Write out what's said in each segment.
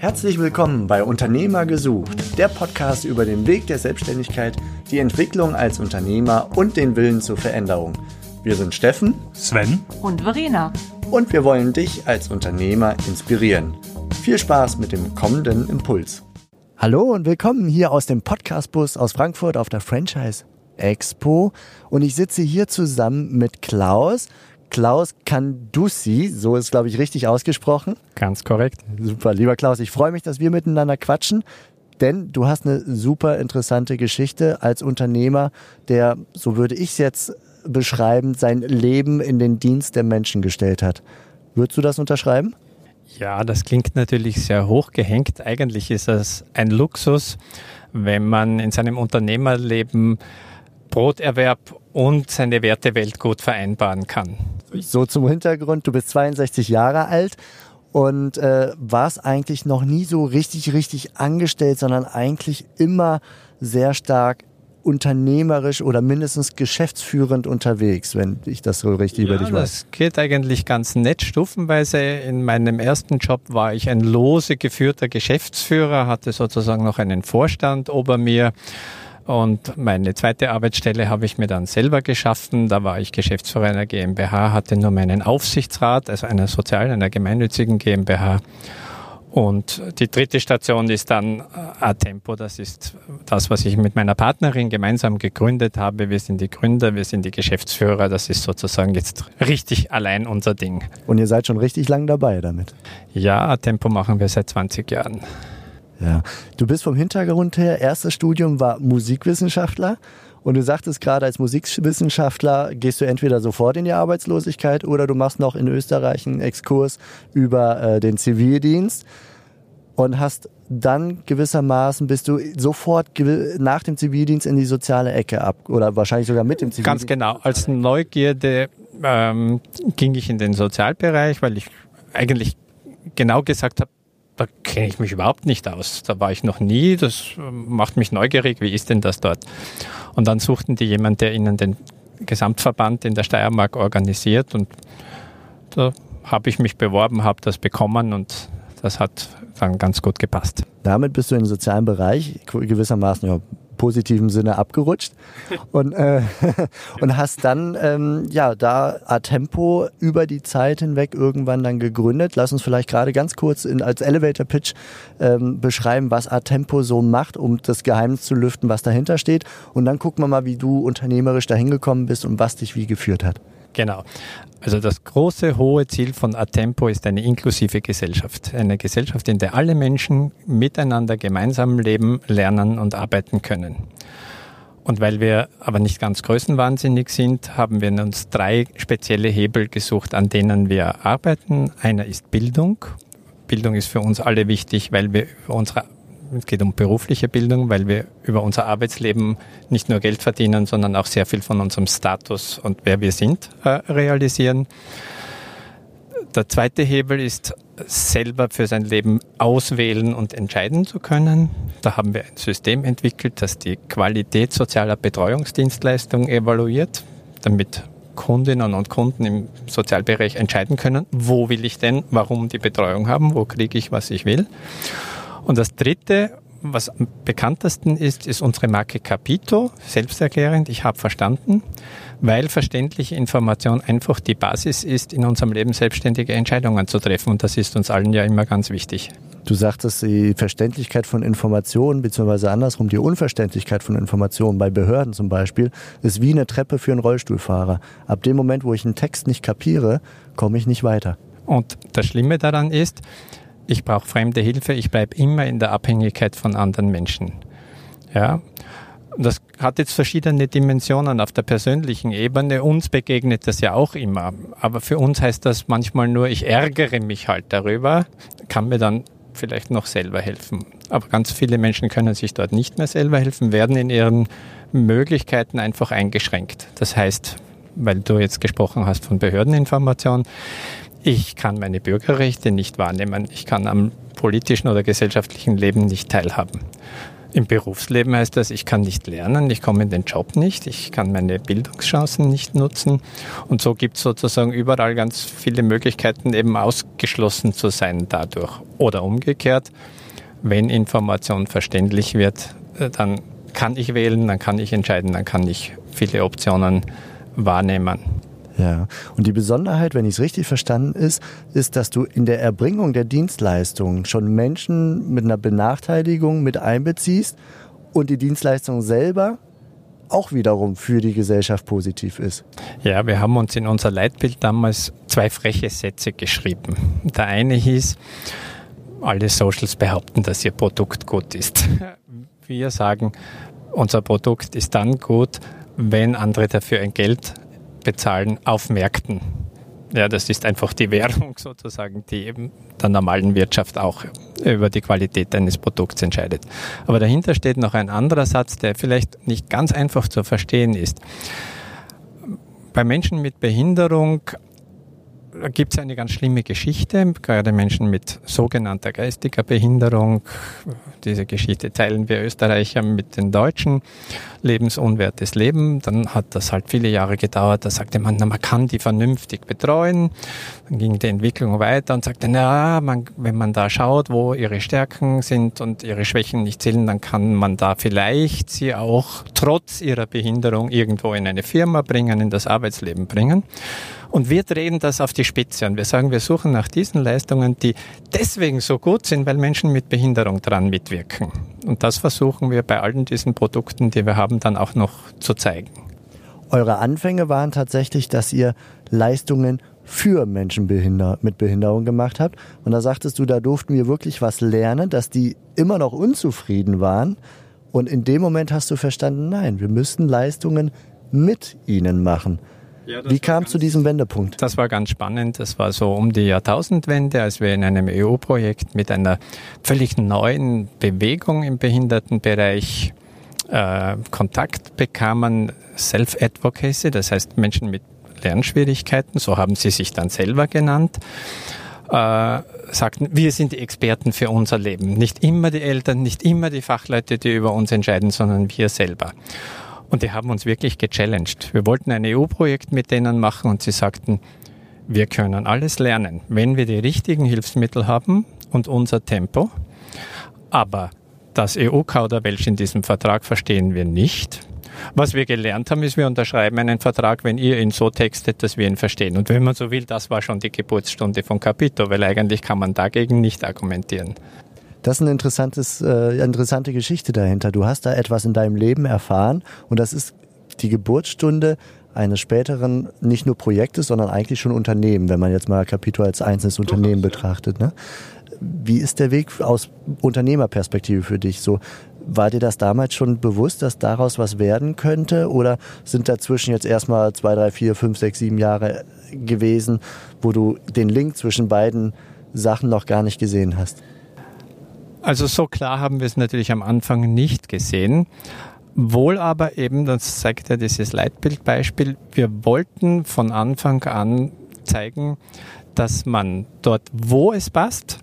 Herzlich willkommen bei Unternehmer gesucht, der Podcast über den Weg der Selbstständigkeit, die Entwicklung als Unternehmer und den Willen zur Veränderung. Wir sind Steffen, Sven und Verena. Und wir wollen dich als Unternehmer inspirieren. Viel Spaß mit dem kommenden Impuls. Hallo und willkommen hier aus dem Podcastbus aus Frankfurt auf der Franchise Expo. Und ich sitze hier zusammen mit Klaus. Klaus Kandussi, so ist, glaube ich, richtig ausgesprochen. Ganz korrekt. Super, lieber Klaus, ich freue mich, dass wir miteinander quatschen, denn du hast eine super interessante Geschichte als Unternehmer, der, so würde ich es jetzt beschreiben, sein Leben in den Dienst der Menschen gestellt hat. Würdest du das unterschreiben? Ja, das klingt natürlich sehr hochgehängt. Eigentlich ist das ein Luxus, wenn man in seinem Unternehmerleben Broterwerb und seine Wertewelt gut vereinbaren kann. So zum Hintergrund, du bist 62 Jahre alt und äh, warst eigentlich noch nie so richtig, richtig angestellt, sondern eigentlich immer sehr stark unternehmerisch oder mindestens geschäftsführend unterwegs, wenn ich das so richtig ja, über dich weiß. Das geht eigentlich ganz nett. Stufenweise in meinem ersten Job war ich ein lose geführter Geschäftsführer, hatte sozusagen noch einen Vorstand ober mir und meine zweite Arbeitsstelle habe ich mir dann selber geschaffen. Da war ich Geschäftsführer einer GmbH, hatte nur meinen Aufsichtsrat, also einer sozialen, einer gemeinnützigen GmbH. Und die dritte Station ist dann äh, A-Tempo. Das ist das, was ich mit meiner Partnerin gemeinsam gegründet habe. Wir sind die Gründer, wir sind die Geschäftsführer. Das ist sozusagen jetzt richtig allein unser Ding. Und ihr seid schon richtig lang dabei damit? Ja, A-Tempo machen wir seit 20 Jahren. Ja, du bist vom Hintergrund her, erstes Studium war Musikwissenschaftler und du sagtest gerade, als Musikwissenschaftler gehst du entweder sofort in die Arbeitslosigkeit oder du machst noch in Österreich einen Exkurs über äh, den Zivildienst und hast dann gewissermaßen bist du sofort nach dem Zivildienst in die soziale Ecke ab oder wahrscheinlich sogar mit dem Zivildienst. Ganz genau. Als Neugierde ähm, ging ich in den Sozialbereich, weil ich eigentlich genau gesagt habe, da kenne ich mich überhaupt nicht aus. Da war ich noch nie. Das macht mich neugierig. Wie ist denn das dort? Und dann suchten die jemanden, der ihnen den Gesamtverband in der Steiermark organisiert. Und da habe ich mich beworben, habe das bekommen und das hat dann ganz gut gepasst. Damit bist du im sozialen Bereich gewissermaßen ja, positiven Sinne abgerutscht und, äh, und hast dann ähm, ja da A-Tempo über die Zeit hinweg irgendwann dann gegründet. Lass uns vielleicht gerade ganz kurz in, als Elevator Pitch ähm, beschreiben, was A-Tempo so macht, um das Geheimnis zu lüften, was dahinter steht. Und dann gucken wir mal, wie du unternehmerisch dahin gekommen bist und was dich wie geführt hat. Genau. Also das große, hohe Ziel von Atempo ist eine inklusive Gesellschaft. Eine Gesellschaft, in der alle Menschen miteinander gemeinsam leben, lernen und arbeiten können. Und weil wir aber nicht ganz größenwahnsinnig sind, haben wir uns drei spezielle Hebel gesucht, an denen wir arbeiten. Einer ist Bildung. Bildung ist für uns alle wichtig, weil wir unsere es geht um berufliche Bildung, weil wir über unser Arbeitsleben nicht nur Geld verdienen, sondern auch sehr viel von unserem Status und wer wir sind äh, realisieren. Der zweite Hebel ist, selber für sein Leben auswählen und entscheiden zu können. Da haben wir ein System entwickelt, das die Qualität sozialer Betreuungsdienstleistungen evaluiert, damit Kundinnen und Kunden im Sozialbereich entscheiden können, wo will ich denn, warum die Betreuung haben, wo kriege ich, was ich will. Und das Dritte, was am bekanntesten ist, ist unsere Marke Capito, selbsterklärend, ich habe verstanden, weil verständliche Information einfach die Basis ist, in unserem Leben selbstständige Entscheidungen zu treffen. Und das ist uns allen ja immer ganz wichtig. Du sagtest, die Verständlichkeit von Informationen, beziehungsweise andersrum, die Unverständlichkeit von Informationen bei Behörden zum Beispiel, ist wie eine Treppe für einen Rollstuhlfahrer. Ab dem Moment, wo ich einen Text nicht kapiere, komme ich nicht weiter. Und das Schlimme daran ist, ich brauche fremde Hilfe, ich bleibe immer in der Abhängigkeit von anderen Menschen. Ja, das hat jetzt verschiedene Dimensionen auf der persönlichen Ebene. Uns begegnet das ja auch immer. Aber für uns heißt das manchmal nur, ich ärgere mich halt darüber, kann mir dann vielleicht noch selber helfen. Aber ganz viele Menschen können sich dort nicht mehr selber helfen, werden in ihren Möglichkeiten einfach eingeschränkt. Das heißt, weil du jetzt gesprochen hast von Behördeninformation, ich kann meine Bürgerrechte nicht wahrnehmen. Ich kann am politischen oder gesellschaftlichen Leben nicht teilhaben. Im Berufsleben heißt das, ich kann nicht lernen, ich komme in den Job nicht, ich kann meine Bildungschancen nicht nutzen. Und so gibt es sozusagen überall ganz viele Möglichkeiten, eben ausgeschlossen zu sein dadurch. Oder umgekehrt, wenn Information verständlich wird, äh, dann kann ich wählen, dann kann ich entscheiden, dann kann ich viele Optionen wahrnehmen. Ja, und die Besonderheit, wenn ich es richtig verstanden ist, ist, dass du in der Erbringung der Dienstleistungen schon Menschen mit einer Benachteiligung mit einbeziehst und die Dienstleistung selber auch wiederum für die Gesellschaft positiv ist. Ja, wir haben uns in unser Leitbild damals zwei freche Sätze geschrieben. Der eine hieß, alle Socials behaupten, dass ihr Produkt gut ist. Wir sagen, unser Produkt ist dann gut, wenn andere dafür ein Geld bezahlen auf Märkten. Ja, das ist einfach die Währung sozusagen, die eben der normalen Wirtschaft auch über die Qualität eines Produkts entscheidet. Aber dahinter steht noch ein anderer Satz, der vielleicht nicht ganz einfach zu verstehen ist. Bei Menschen mit Behinderung gibt es eine ganz schlimme Geschichte, gerade Menschen mit sogenannter geistiger Behinderung. Diese Geschichte teilen wir Österreicher mit den Deutschen. Lebensunwertes Leben. Dann hat das halt viele Jahre gedauert. Da sagte man, na, man kann die vernünftig betreuen. Dann ging die Entwicklung weiter und sagte, na, man, wenn man da schaut, wo ihre Stärken sind und ihre Schwächen nicht zählen, dann kann man da vielleicht sie auch trotz ihrer Behinderung irgendwo in eine Firma bringen, in das Arbeitsleben bringen. Und wir drehen das auf die Spitze und wir sagen, wir suchen nach diesen Leistungen, die deswegen so gut sind, weil Menschen mit Behinderung dran mitwirken. Und das versuchen wir bei allen diesen Produkten, die wir haben, dann auch noch zu zeigen. Eure Anfänge waren tatsächlich, dass ihr Leistungen für Menschen mit Behinderung gemacht habt. Und da sagtest du, da durften wir wirklich was lernen, dass die immer noch unzufrieden waren. Und in dem Moment hast du verstanden, nein, wir müssten Leistungen mit ihnen machen. Ja, Wie kam es zu diesem Wendepunkt? Das war ganz spannend. Das war so um die Jahrtausendwende, als wir in einem EU-Projekt mit einer völlig neuen Bewegung im Behindertenbereich äh, Kontakt bekamen, Self-Advocacy, das heißt Menschen mit Lernschwierigkeiten, so haben sie sich dann selber genannt, äh, sagten, wir sind die Experten für unser Leben. Nicht immer die Eltern, nicht immer die Fachleute, die über uns entscheiden, sondern wir selber. Und die haben uns wirklich gechallenged. Wir wollten ein EU-Projekt mit denen machen und sie sagten, wir können alles lernen, wenn wir die richtigen Hilfsmittel haben und unser Tempo. Aber das EU-Kauderwelsch in diesem Vertrag verstehen wir nicht. Was wir gelernt haben, ist, wir unterschreiben einen Vertrag, wenn ihr ihn so textet, dass wir ihn verstehen. Und wenn man so will, das war schon die Geburtsstunde von Capito, weil eigentlich kann man dagegen nicht argumentieren. Das ist eine interessantes, äh, interessante Geschichte dahinter. Du hast da etwas in deinem Leben erfahren und das ist die Geburtsstunde eines späteren nicht nur Projektes, sondern eigentlich schon Unternehmen, wenn man jetzt mal Capito als einzelnes Unternehmen betrachtet. Ne? Wie ist der Weg aus Unternehmerperspektive für dich? So, war dir das damals schon bewusst, dass daraus was werden könnte? Oder sind dazwischen jetzt erstmal zwei, drei, vier, fünf, sechs, sieben Jahre gewesen, wo du den Link zwischen beiden Sachen noch gar nicht gesehen hast? Also so klar haben wir es natürlich am Anfang nicht gesehen. Wohl aber eben, das zeigt ja dieses Leitbildbeispiel, wir wollten von Anfang an zeigen, dass man dort, wo es passt,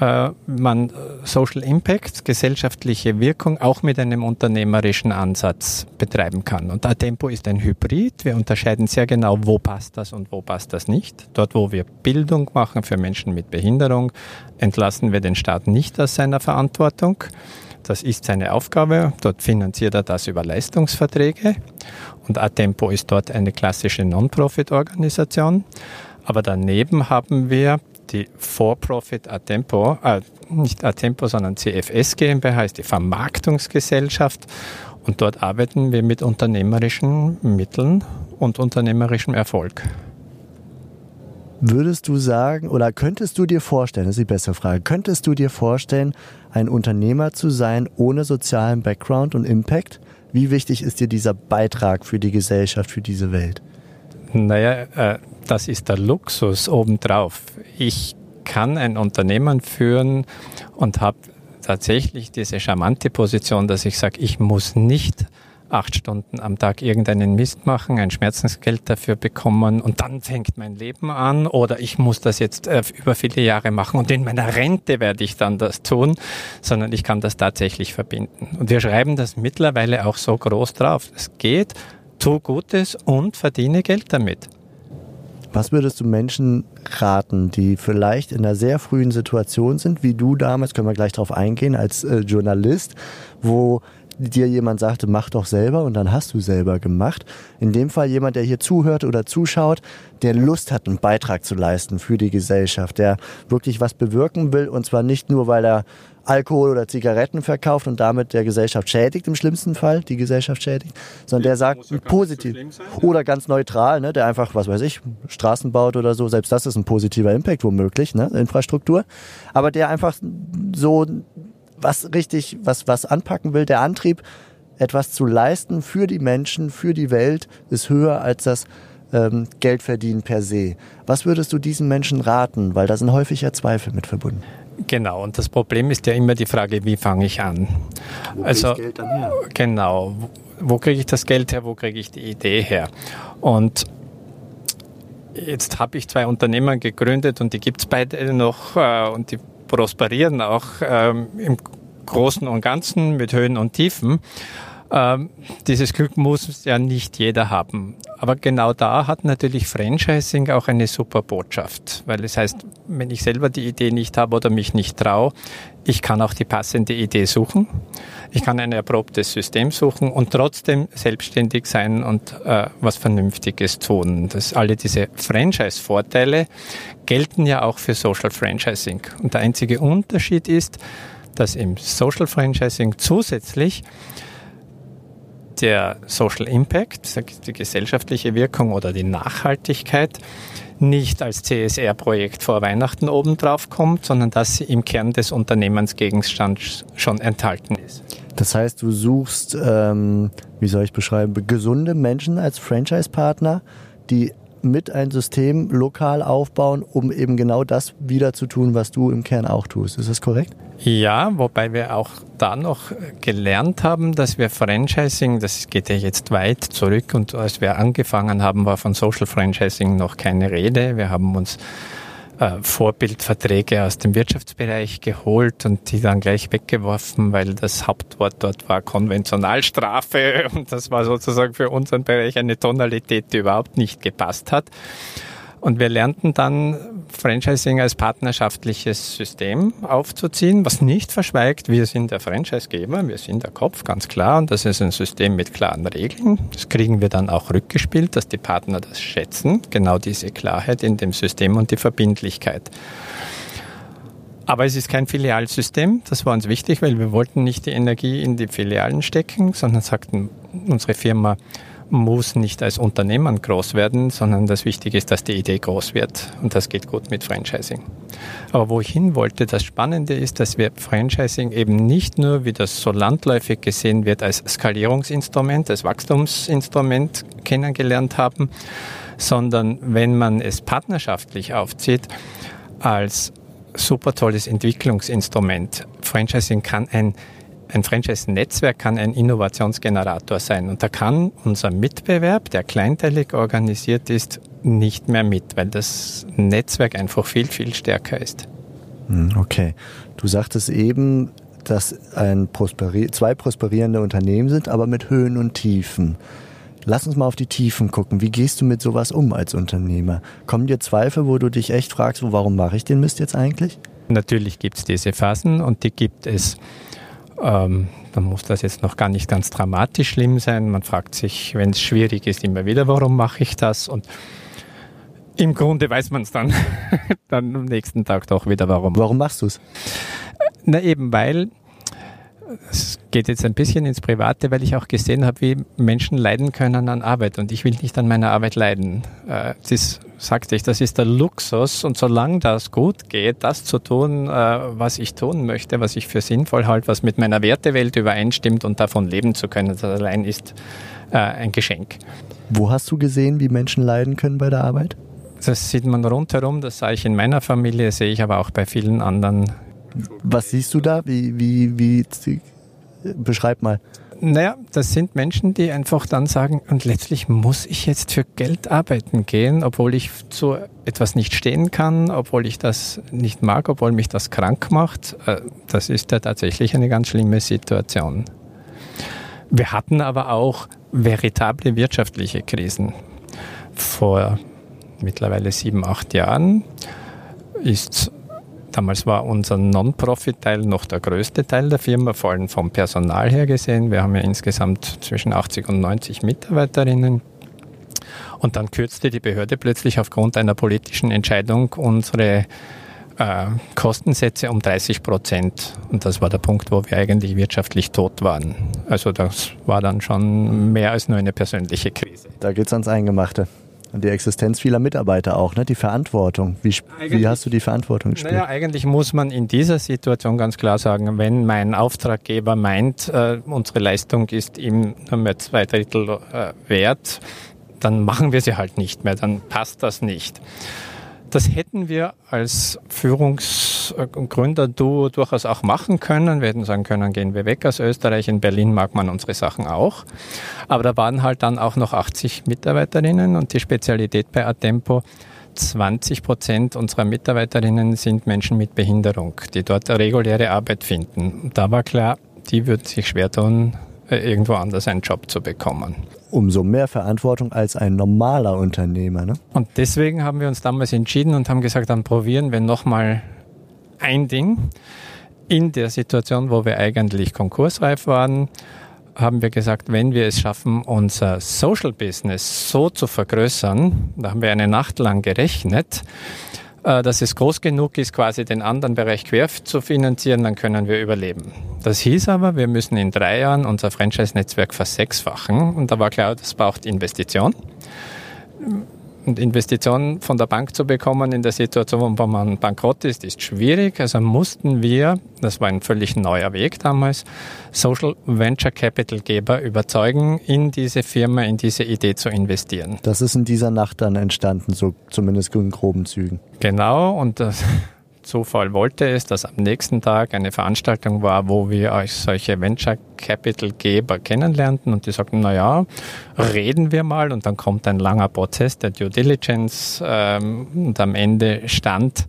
äh, man Social Impact, gesellschaftliche Wirkung auch mit einem unternehmerischen Ansatz betreiben kann. Und Atempo ist ein Hybrid. Wir unterscheiden sehr genau, wo passt das und wo passt das nicht. Dort, wo wir Bildung machen für Menschen mit Behinderung, entlassen wir den Staat nicht aus seiner Verantwortung. Das ist seine Aufgabe. Dort finanziert er das über Leistungsverträge. Und Atempo ist dort eine klassische Non-Profit-Organisation. Aber daneben haben wir die For-Profit Atempo, äh, nicht Atempo, sondern CFS GmbH ist die Vermarktungsgesellschaft und dort arbeiten wir mit unternehmerischen Mitteln und unternehmerischem Erfolg. Würdest du sagen oder könntest du dir vorstellen, das ist die bessere Frage, könntest du dir vorstellen, ein Unternehmer zu sein ohne sozialen Background und Impact? Wie wichtig ist dir dieser Beitrag für die Gesellschaft, für diese Welt? Naja, äh, das ist der Luxus obendrauf. Ich kann ein Unternehmen führen und habe tatsächlich diese charmante Position, dass ich sage, ich muss nicht acht Stunden am Tag irgendeinen Mist machen, ein Schmerzensgeld dafür bekommen und dann fängt mein Leben an oder ich muss das jetzt äh, über viele Jahre machen und in meiner Rente werde ich dann das tun, sondern ich kann das tatsächlich verbinden. Und wir schreiben das mittlerweile auch so groß drauf. Es geht, tu Gutes und verdiene Geld damit. Was würdest du Menschen raten, die vielleicht in einer sehr frühen Situation sind, wie du damals, können wir gleich darauf eingehen, als äh, Journalist, wo dir jemand sagte, mach doch selber und dann hast du selber gemacht. In dem Fall jemand, der hier zuhört oder zuschaut, der Lust hat, einen Beitrag zu leisten für die Gesellschaft, der wirklich was bewirken will und zwar nicht nur, weil er Alkohol oder Zigaretten verkauft und damit der Gesellschaft schädigt, im schlimmsten Fall die Gesellschaft schädigt, sondern der sagt ja positiv so oder ganz neutral, ne, der einfach, was weiß ich, Straßen baut oder so, selbst das ist ein positiver Impact womöglich, ne, Infrastruktur, aber der einfach so was richtig, was, was anpacken will, der Antrieb, etwas zu leisten für die Menschen, für die Welt, ist höher als das ähm, Geldverdienen per se. Was würdest du diesen Menschen raten? Weil da sind häufig ja Zweifel mit verbunden. Genau, und das Problem ist ja immer die Frage, wie fange ich an? Wo also, Geld dann her? Genau, wo, wo kriege ich das Geld her, wo kriege ich die Idee her? Und jetzt habe ich zwei Unternehmen gegründet und die gibt es beide noch äh, und die prosperieren auch ähm, im Großen und Ganzen mit Höhen und Tiefen. Ähm, dieses Glück muss ja nicht jeder haben. Aber genau da hat natürlich Franchising auch eine super Botschaft, weil es heißt, wenn ich selber die Idee nicht habe oder mich nicht traue, ich kann auch die passende Idee suchen. Ich kann ein erprobtes System suchen und trotzdem selbstständig sein und äh, was Vernünftiges tun. Das, alle diese Franchise-Vorteile gelten ja auch für Social Franchising. Und der einzige Unterschied ist, dass im Social Franchising zusätzlich der Social Impact, die gesellschaftliche Wirkung oder die Nachhaltigkeit, nicht als CSR-Projekt vor Weihnachten obendrauf kommt, sondern dass sie im Kern des Unternehmensgegenstands schon enthalten ist. Das heißt, du suchst, ähm, wie soll ich beschreiben, gesunde Menschen als Franchise-Partner, die mit ein System lokal aufbauen, um eben genau das wieder zu tun, was du im Kern auch tust. Ist das korrekt? Ja, wobei wir auch da noch gelernt haben, dass wir Franchising, das geht ja jetzt weit zurück und als wir angefangen haben, war von Social Franchising noch keine Rede. Wir haben uns Vorbildverträge aus dem Wirtschaftsbereich geholt und die dann gleich weggeworfen, weil das Hauptwort dort war Konventionalstrafe und das war sozusagen für unseren Bereich eine Tonalität, die überhaupt nicht gepasst hat. Und wir lernten dann Franchising als partnerschaftliches System aufzuziehen, was nicht verschweigt, wir sind der Franchisegeber, wir sind der Kopf, ganz klar. Und das ist ein System mit klaren Regeln. Das kriegen wir dann auch rückgespielt, dass die Partner das schätzen, genau diese Klarheit in dem System und die Verbindlichkeit. Aber es ist kein Filialsystem, das war uns wichtig, weil wir wollten nicht die Energie in die Filialen stecken, sondern sagten, unsere Firma muss nicht als Unternehmen groß werden, sondern das Wichtige ist, dass die Idee groß wird. Und das geht gut mit Franchising. Aber wo ich hin wollte, das Spannende ist, dass wir Franchising eben nicht nur, wie das so landläufig gesehen wird, als Skalierungsinstrument, als Wachstumsinstrument kennengelernt haben, sondern wenn man es partnerschaftlich aufzieht, als super tolles Entwicklungsinstrument. Franchising kann ein ein Franchise-Netzwerk kann ein Innovationsgenerator sein. Und da kann unser Mitbewerb, der kleinteilig organisiert ist, nicht mehr mit, weil das Netzwerk einfach viel, viel stärker ist. Hm, okay. Du sagtest eben, dass ein prosperi zwei prosperierende Unternehmen sind, aber mit Höhen und Tiefen. Lass uns mal auf die Tiefen gucken. Wie gehst du mit sowas um als Unternehmer? Kommen dir Zweifel, wo du dich echt fragst, warum mache ich den Mist jetzt eigentlich? Natürlich gibt es diese Phasen und die gibt es ähm, dann muss das jetzt noch gar nicht ganz dramatisch schlimm sein. Man fragt sich, wenn es schwierig ist, immer wieder, warum mache ich das? Und im Grunde weiß man es dann, dann am nächsten Tag doch wieder, warum. Warum machst du es? Na eben, weil es geht jetzt ein bisschen ins Private, weil ich auch gesehen habe, wie Menschen leiden können an Arbeit und ich will nicht an meiner Arbeit leiden. Äh, das sagte ich, das ist der Luxus und solange das gut geht, das zu tun, äh, was ich tun möchte, was ich für sinnvoll halte, was mit meiner Wertewelt übereinstimmt und davon leben zu können, das allein ist äh, ein Geschenk. Wo hast du gesehen, wie Menschen leiden können bei der Arbeit? Das sieht man rundherum, das sah ich in meiner Familie, sehe ich aber auch bei vielen anderen was siehst du da? Wie, wie, wie, beschreib mal. Naja, das sind Menschen, die einfach dann sagen, und letztlich muss ich jetzt für Geld arbeiten gehen, obwohl ich zu etwas nicht stehen kann, obwohl ich das nicht mag, obwohl mich das krank macht. Äh, das ist ja tatsächlich eine ganz schlimme Situation. Wir hatten aber auch veritable wirtschaftliche Krisen. Vor mittlerweile sieben, acht Jahren ist Damals war unser Non-Profit-Teil noch der größte Teil der Firma, vor allem vom Personal her gesehen. Wir haben ja insgesamt zwischen 80 und 90 Mitarbeiterinnen. Und dann kürzte die Behörde plötzlich aufgrund einer politischen Entscheidung unsere äh, Kostensätze um 30 Prozent. Und das war der Punkt, wo wir eigentlich wirtschaftlich tot waren. Also das war dann schon mehr als nur eine persönliche Krise. Da geht es ans Eingemachte. Und die Existenz vieler Mitarbeiter auch, ne? die Verantwortung. Wie, wie hast du die Verantwortung gespielt? Naja, eigentlich muss man in dieser Situation ganz klar sagen, wenn mein Auftraggeber meint, äh, unsere Leistung ist ihm nur mehr zwei Drittel äh, wert, dann machen wir sie halt nicht mehr, dann passt das nicht. Das hätten wir als Führungsgründer du durchaus auch machen können. Wir hätten sagen können, gehen wir weg aus Österreich. In Berlin mag man unsere Sachen auch. Aber da waren halt dann auch noch 80 Mitarbeiterinnen und die Spezialität bei Atempo 20 Prozent unserer Mitarbeiterinnen sind Menschen mit Behinderung, die dort reguläre Arbeit finden. Da war klar, die würden sich schwer tun, äh, irgendwo anders einen Job zu bekommen umso mehr Verantwortung als ein normaler Unternehmer. Ne? Und deswegen haben wir uns damals entschieden und haben gesagt, dann probieren wir nochmal ein Ding. In der Situation, wo wir eigentlich konkursreif waren, haben wir gesagt, wenn wir es schaffen, unser Social Business so zu vergrößern, da haben wir eine Nacht lang gerechnet, äh, dass es groß genug ist, quasi den anderen Bereich quer zu finanzieren, dann können wir überleben. Das hieß aber, wir müssen in drei Jahren unser Franchise-Netzwerk versechsfachen und da war klar, das braucht Investition. Investitionen von der Bank zu bekommen in der Situation, wo man bankrott ist, ist schwierig. Also mussten wir, das war ein völlig neuer Weg damals, Social Venture Capital Geber überzeugen, in diese Firma, in diese Idee zu investieren. Das ist in dieser Nacht dann entstanden, so zumindest in groben Zügen. Genau, und das Zufall wollte es, dass am nächsten Tag eine Veranstaltung war, wo wir euch solche Venture Capital Geber kennenlernten und die sagten, na ja, reden wir mal. Und dann kommt ein langer Prozess der Due Diligence ähm, und am Ende stand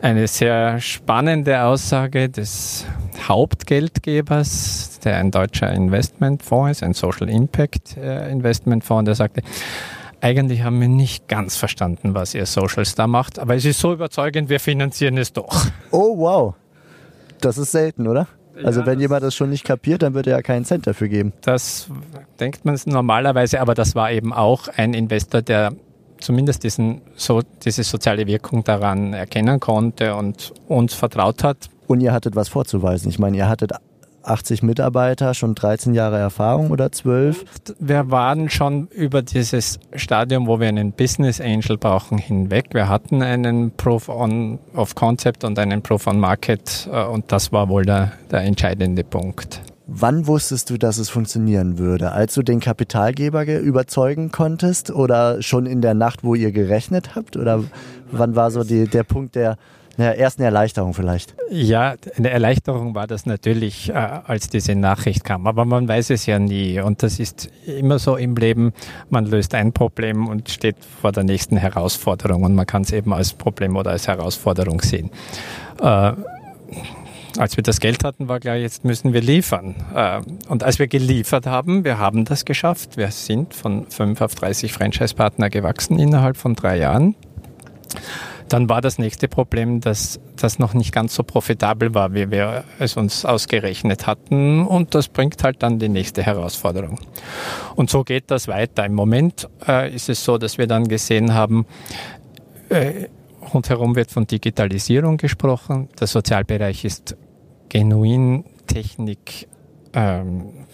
eine sehr spannende Aussage des Hauptgeldgebers, der ein deutscher Investmentfonds ist, ein Social Impact äh, Investmentfonds, der sagte, eigentlich haben wir nicht ganz verstanden, was ihr Social Star macht, aber es ist so überzeugend, wir finanzieren es doch. Oh, wow. Das ist selten, oder? Also ja, wenn jemand das schon nicht kapiert, dann wird er ja keinen Cent dafür geben. Das denkt man normalerweise, aber das war eben auch ein Investor, der zumindest diesen, so, diese soziale Wirkung daran erkennen konnte und uns vertraut hat. Und ihr hattet was vorzuweisen. Ich meine, ihr hattet 80 Mitarbeiter, schon 13 Jahre Erfahrung oder 12? Wir waren schon über dieses Stadium, wo wir einen Business Angel brauchen, hinweg. Wir hatten einen Proof on, of Concept und einen Proof on Market äh, und das war wohl der, der entscheidende Punkt. Wann wusstest du, dass es funktionieren würde? Als du den Kapitalgeber überzeugen konntest oder schon in der Nacht, wo ihr gerechnet habt? Oder wann war so die, der Punkt, der eine Erleichterung vielleicht. Ja, eine Erleichterung war das natürlich, äh, als diese Nachricht kam. Aber man weiß es ja nie. Und das ist immer so im Leben. Man löst ein Problem und steht vor der nächsten Herausforderung. Und man kann es eben als Problem oder als Herausforderung sehen. Äh, als wir das Geld hatten, war klar, jetzt müssen wir liefern. Äh, und als wir geliefert haben, wir haben das geschafft. Wir sind von 5 auf 30 Franchise-Partner gewachsen innerhalb von drei Jahren. Dann war das nächste Problem, dass das noch nicht ganz so profitabel war, wie wir es uns ausgerechnet hatten. Und das bringt halt dann die nächste Herausforderung. Und so geht das weiter. Im Moment äh, ist es so, dass wir dann gesehen haben, äh, rundherum wird von Digitalisierung gesprochen. Der Sozialbereich ist genuin Technik ähm,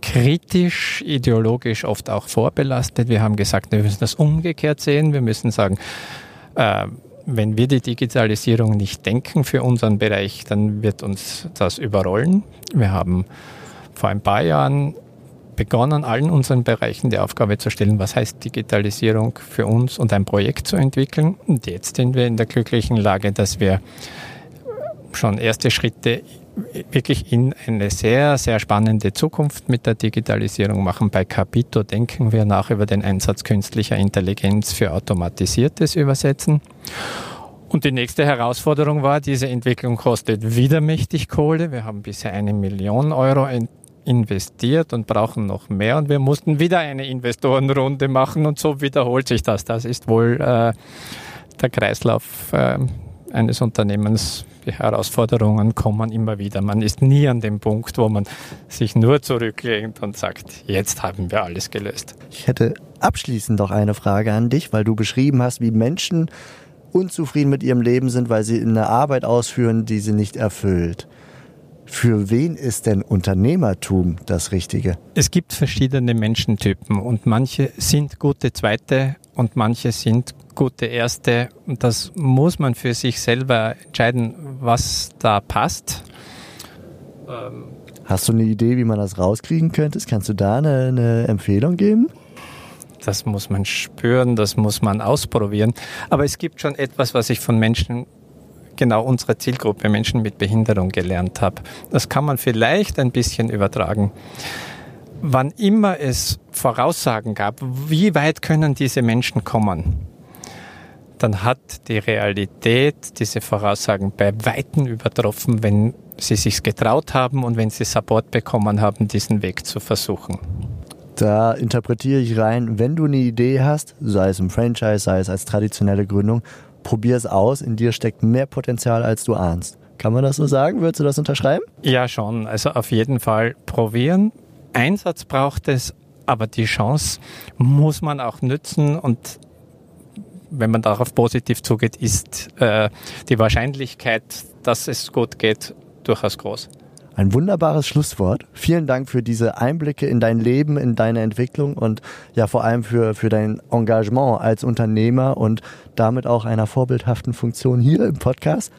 kritisch, ideologisch oft auch vorbelastet. Wir haben gesagt, wir müssen das umgekehrt sehen. Wir müssen sagen, äh, wenn wir die Digitalisierung nicht denken für unseren Bereich, dann wird uns das überrollen. Wir haben vor ein paar Jahren begonnen, allen unseren Bereichen die Aufgabe zu stellen, was heißt Digitalisierung für uns und ein Projekt zu entwickeln. Und jetzt sind wir in der glücklichen Lage, dass wir schon erste Schritte wirklich in eine sehr, sehr spannende Zukunft mit der Digitalisierung machen. Bei Capito denken wir nach über den Einsatz künstlicher Intelligenz für automatisiertes Übersetzen. Und die nächste Herausforderung war, diese Entwicklung kostet wieder mächtig Kohle. Wir haben bisher eine Million Euro investiert und brauchen noch mehr und wir mussten wieder eine Investorenrunde machen und so wiederholt sich das. Das ist wohl äh, der Kreislauf äh, eines Unternehmens. Die Herausforderungen kommen immer wieder. Man ist nie an dem Punkt, wo man sich nur zurücklehnt und sagt, jetzt haben wir alles gelöst. Ich hätte abschließend noch eine Frage an dich, weil du beschrieben hast, wie Menschen unzufrieden mit ihrem Leben sind, weil sie eine Arbeit ausführen, die sie nicht erfüllt. Für wen ist denn Unternehmertum das Richtige? Es gibt verschiedene Menschentypen und manche sind gute Zweite und manche sind gute Erste. Und das muss man für sich selber entscheiden, was da passt. Hast du eine Idee, wie man das rauskriegen könnte? Kannst du da eine, eine Empfehlung geben? Das muss man spüren, das muss man ausprobieren. Aber es gibt schon etwas, was ich von Menschen genau unsere Zielgruppe Menschen mit Behinderung gelernt habe. Das kann man vielleicht ein bisschen übertragen. Wann immer es Voraussagen gab, wie weit können diese Menschen kommen, dann hat die Realität diese Voraussagen bei Weitem übertroffen, wenn sie sich getraut haben und wenn sie Support bekommen haben, diesen Weg zu versuchen. Da interpretiere ich rein, wenn du eine Idee hast, sei es im Franchise, sei es als traditionelle Gründung, probier es aus, in dir steckt mehr Potenzial, als du ahnst. Kann man das so sagen? Würdest du das unterschreiben? Ja, schon. Also auf jeden Fall probieren. Einsatz braucht es, aber die Chance muss man auch nützen und wenn man darauf positiv zugeht, ist äh, die Wahrscheinlichkeit, dass es gut geht, durchaus groß. Ein wunderbares Schlusswort. Vielen Dank für diese Einblicke in dein Leben, in deine Entwicklung und ja vor allem für, für dein Engagement als Unternehmer und damit auch einer vorbildhaften Funktion hier im Podcast.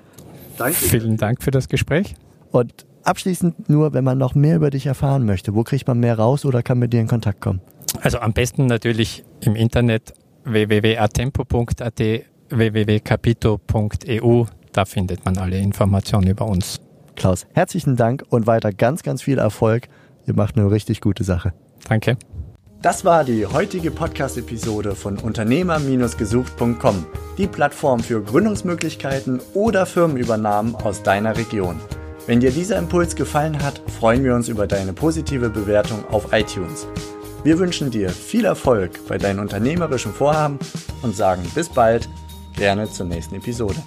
Danke. Vielen Dank für das Gespräch. Und abschließend nur, wenn man noch mehr über dich erfahren möchte, wo kriegt man mehr raus oder kann mit dir in Kontakt kommen? Also am besten natürlich im Internet www.atempo.at, www.capito.eu. Da findet man alle Informationen über uns. Klaus, herzlichen Dank und weiter ganz, ganz viel Erfolg. Ihr macht eine richtig gute Sache. Danke. Das war die heutige Podcast-Episode von Unternehmer-gesucht.com, die Plattform für Gründungsmöglichkeiten oder Firmenübernahmen aus deiner Region. Wenn dir dieser Impuls gefallen hat, freuen wir uns über deine positive Bewertung auf iTunes. Wir wünschen dir viel Erfolg bei deinen unternehmerischen Vorhaben und sagen bis bald, gerne zur nächsten Episode.